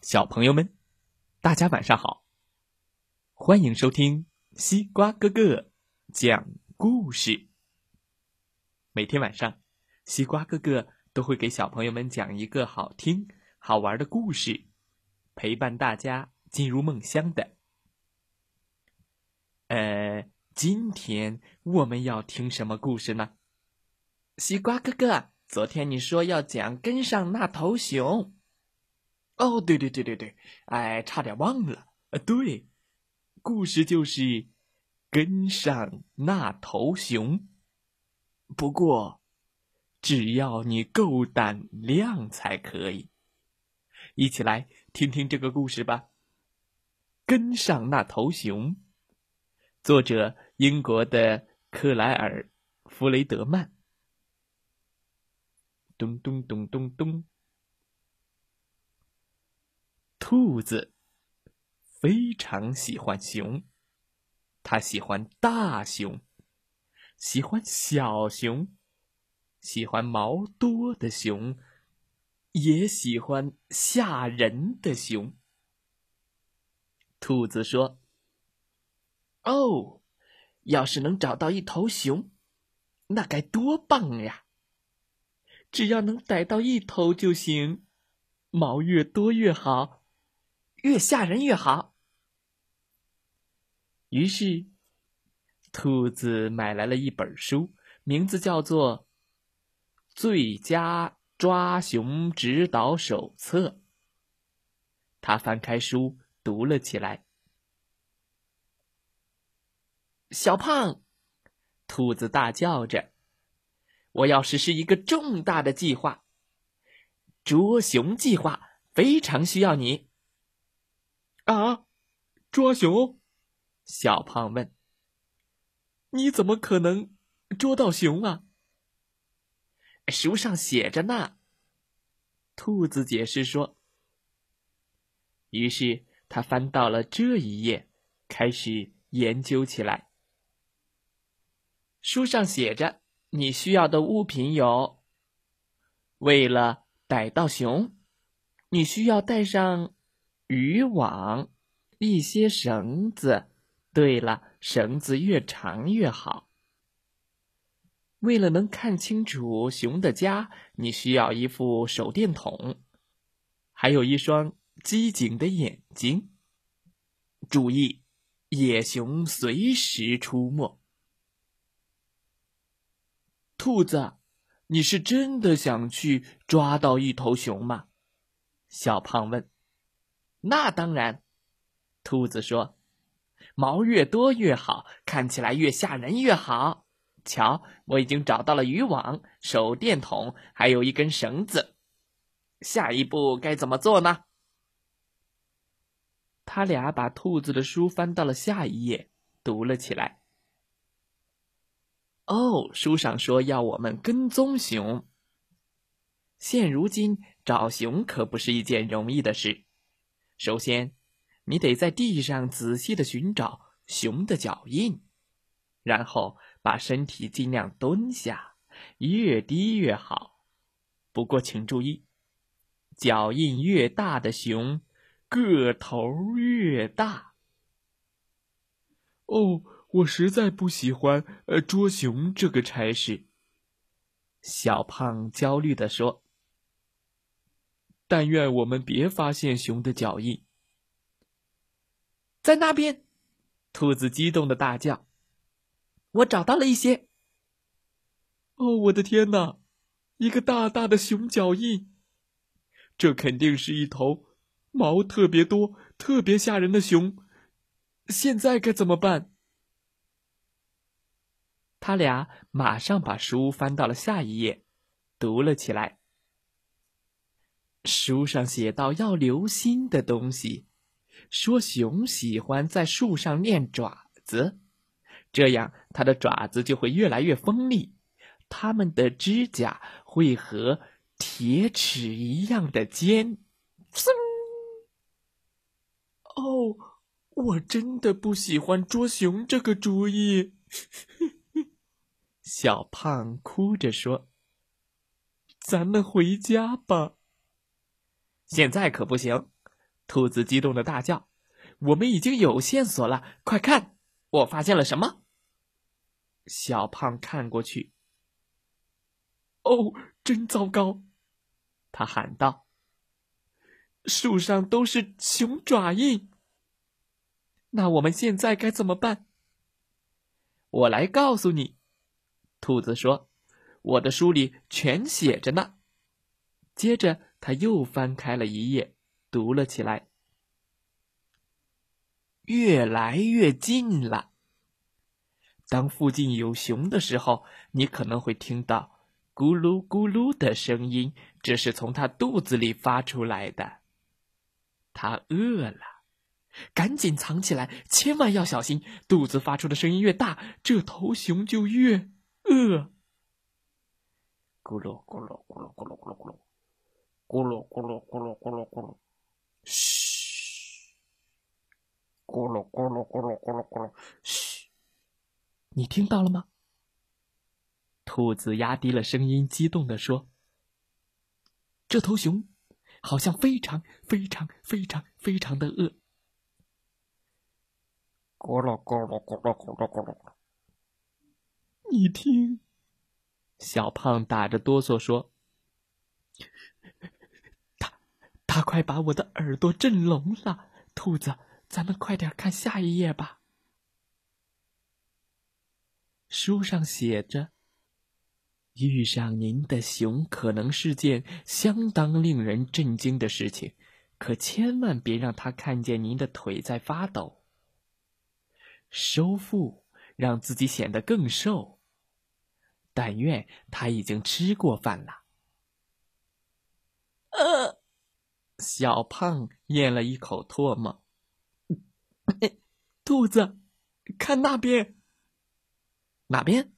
小朋友们，大家晚上好！欢迎收听西瓜哥哥讲故事。每天晚上，西瓜哥哥都会给小朋友们讲一个好听、好玩的故事，陪伴大家进入梦乡的。呃，今天我们要听什么故事呢？西瓜哥哥，昨天你说要讲跟上那头熊。哦，对对对对对，哎，差点忘了。呃，对，故事就是跟上那头熊。不过，只要你够胆量才可以。一起来听听这个故事吧。跟上那头熊，作者英国的克莱尔·弗雷德曼。咚咚咚咚咚。兔子非常喜欢熊，它喜欢大熊，喜欢小熊，喜欢毛多的熊，也喜欢吓人的熊。兔子说：“哦，要是能找到一头熊，那该多棒呀！只要能逮到一头就行，毛越多越好。”越吓人越好。于是，兔子买来了一本书，名字叫做《最佳抓熊指导手册》。他翻开书，读了起来。小胖，兔子大叫着：“我要实施一个重大的计划——捉熊计划，非常需要你。”啊！捉熊？小胖问：“你怎么可能捉到熊啊？”书上写着呢。兔子解释说。于是他翻到了这一页，开始研究起来。书上写着，你需要的物品有：为了逮到熊，你需要带上。渔网，一些绳子。对了，绳子越长越好。为了能看清楚熊的家，你需要一副手电筒，还有一双机警的眼睛。注意，野熊随时出没。兔子，你是真的想去抓到一头熊吗？小胖问。那当然，兔子说：“毛越多越好，看起来越吓人越好。瞧，我已经找到了渔网、手电筒，还有一根绳子。下一步该怎么做呢？”他俩把兔子的书翻到了下一页，读了起来。哦，书上说要我们跟踪熊。现如今找熊可不是一件容易的事。首先，你得在地上仔细的寻找熊的脚印，然后把身体尽量蹲下，越低越好。不过请注意，脚印越大的熊，个头越大。哦，我实在不喜欢呃捉熊这个差事。小胖焦虑地说。但愿我们别发现熊的脚印。在那边，兔子激动的大叫：“我找到了一些！”哦，我的天哪，一个大大的熊脚印！这肯定是一头毛特别多、特别吓人的熊。现在该怎么办？他俩马上把书翻到了下一页，读了起来。书上写到要留心的东西，说熊喜欢在树上练爪子，这样它的爪子就会越来越锋利，它们的指甲会和铁齿一样的尖。哦，我真的不喜欢捉熊这个主意。小胖哭着说：“咱们回家吧。”现在可不行，兔子激动的大叫：“我们已经有线索了！快看，我发现了什么！”小胖看过去，哦，真糟糕！他喊道：“树上都是熊爪印。那我们现在该怎么办？”我来告诉你，兔子说：“我的书里全写着呢。”接着，他又翻开了一页，读了起来。越来越近了。当附近有熊的时候，你可能会听到咕噜咕噜的声音，这是从它肚子里发出来的。它饿了。赶紧藏起来，千万要小心！肚子发出的声音越大，这头熊就越饿。咕噜咕噜咕噜咕噜咕噜咕噜，咕噜咕噜咕噜咕噜咕噜，嘘！咕噜咕噜咕噜咕噜咕噜，嘘！你听到了吗？兔子压低了声音，激动地说：“这头熊好像非常非常非常非常的饿。”咕噜咕噜咕噜咕噜咕噜，你听，小胖打着哆嗦说：“他，快把我的耳朵震聋了。”兔子，咱们快点看下一页吧。书上写着：“遇上您的熊可能是件相当令人震惊的事情，可千万别让他看见您的腿在发抖。”收腹，让自己显得更瘦。但愿他已经吃过饭了。呃，小胖咽了一口唾沫。兔子，看那边，哪边？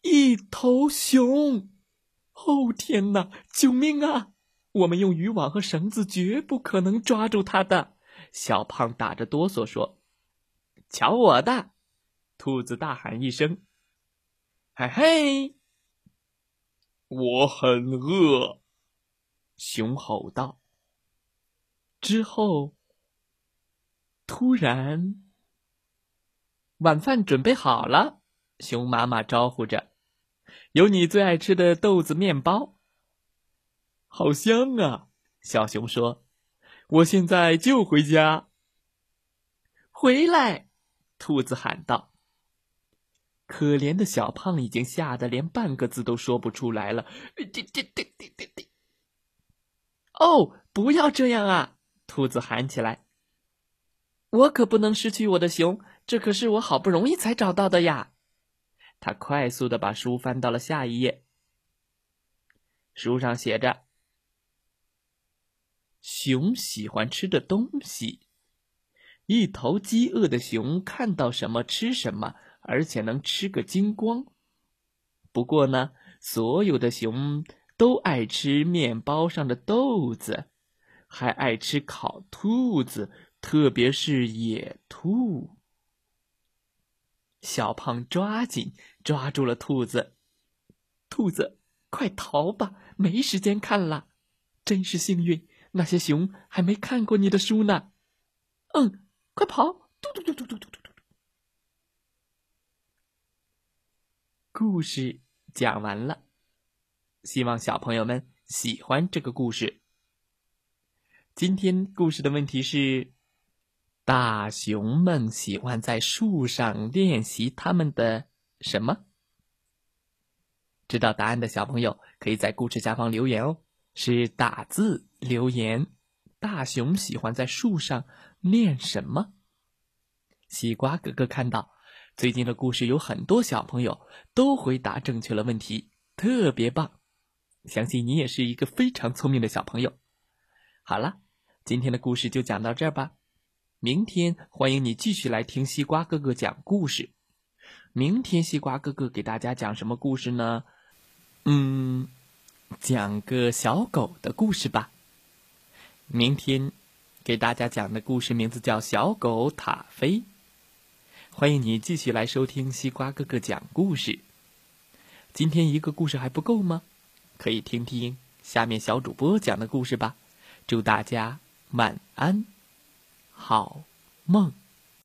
一头熊！哦天哪，救命啊！我们用渔网和绳子绝不可能抓住它的。小胖打着哆嗦说。瞧我的！兔子大喊一声：“嘿嘿！”我很饿。熊吼道。之后，突然，晚饭准备好了。熊妈妈招呼着：“有你最爱吃的豆子面包。”好香啊！小熊说：“我现在就回家。”回来。兔子喊道：“可怜的小胖已经吓得连半个字都说不出来了。”哦，不要这样啊！兔子喊起来：“我可不能失去我的熊，这可是我好不容易才找到的呀！”他快速的把书翻到了下一页，书上写着：“熊喜欢吃的东西。”一头饥饿的熊看到什么吃什么，而且能吃个精光。不过呢，所有的熊都爱吃面包上的豆子，还爱吃烤兔子，特别是野兔。小胖抓紧抓住了兔子，兔子，快逃吧，没时间看了。真是幸运，那些熊还没看过你的书呢。嗯。快跑！嘟嘟嘟嘟嘟嘟嘟嘟。故事讲完了，希望小朋友们喜欢这个故事。今天故事的问题是：大熊们喜欢在树上练习他们的什么？知道答案的小朋友可以在故事下方留言哦，是打字留言。大熊喜欢在树上。练什么？西瓜哥哥看到最近的故事有很多小朋友都回答正确了问题，特别棒！相信你也是一个非常聪明的小朋友。好了，今天的故事就讲到这儿吧。明天欢迎你继续来听西瓜哥哥讲故事。明天西瓜哥哥给大家讲什么故事呢？嗯，讲个小狗的故事吧。明天。给大家讲的故事名字叫《小狗塔菲》，欢迎你继续来收听西瓜哥哥讲故事。今天一个故事还不够吗？可以听听下面小主播讲的故事吧。祝大家晚安，好梦。